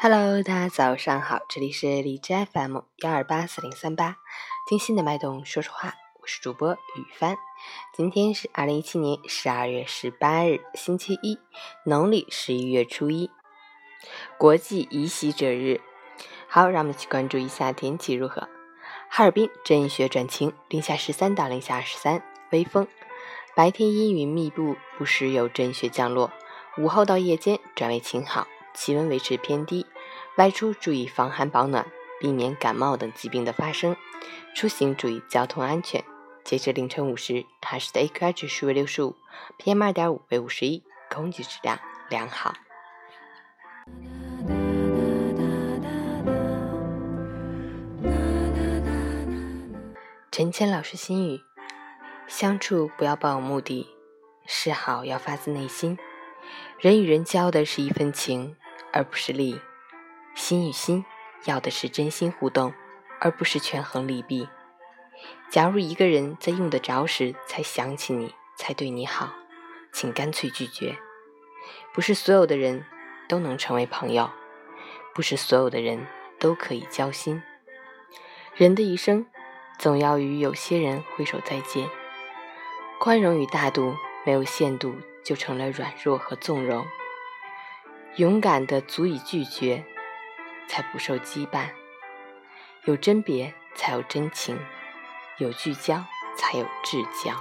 Hello，大家早上好，这里是荔枝 FM 幺二八四零三八，听心的脉动说说话，我是主播雨帆。今天是二零一七年十二月十八日，星期一，农历十一月初一，国际移徙者日。好，让我们一起关注一下天气如何。哈尔滨阵雪转晴，零下十三到零下二十三，微风，白天阴云密布，不时有阵雪降落，午后到夜间转为晴好。气温维持偏低，外出注意防寒保暖，避免感冒等疾病的发生。出行注意交通安全。截至凌晨五时，海市的 AQI 指数为六十五，PM 二点五为五十一，空气质量良好。陈谦老师心语：相处不要抱有目的，示好要发自内心。人与人交的是一份情。而不是利，心与心要的是真心互动，而不是权衡利弊。假如一个人在用得着时才想起你，才对你好，请干脆拒绝。不是所有的人都能成为朋友，不是所有的人都可以交心。人的一生，总要与有些人挥手再见。宽容与大度没有限度，就成了软弱和纵容。勇敢的足以拒绝，才不受羁绊；有甄别，才有真情；有聚焦，才有至交。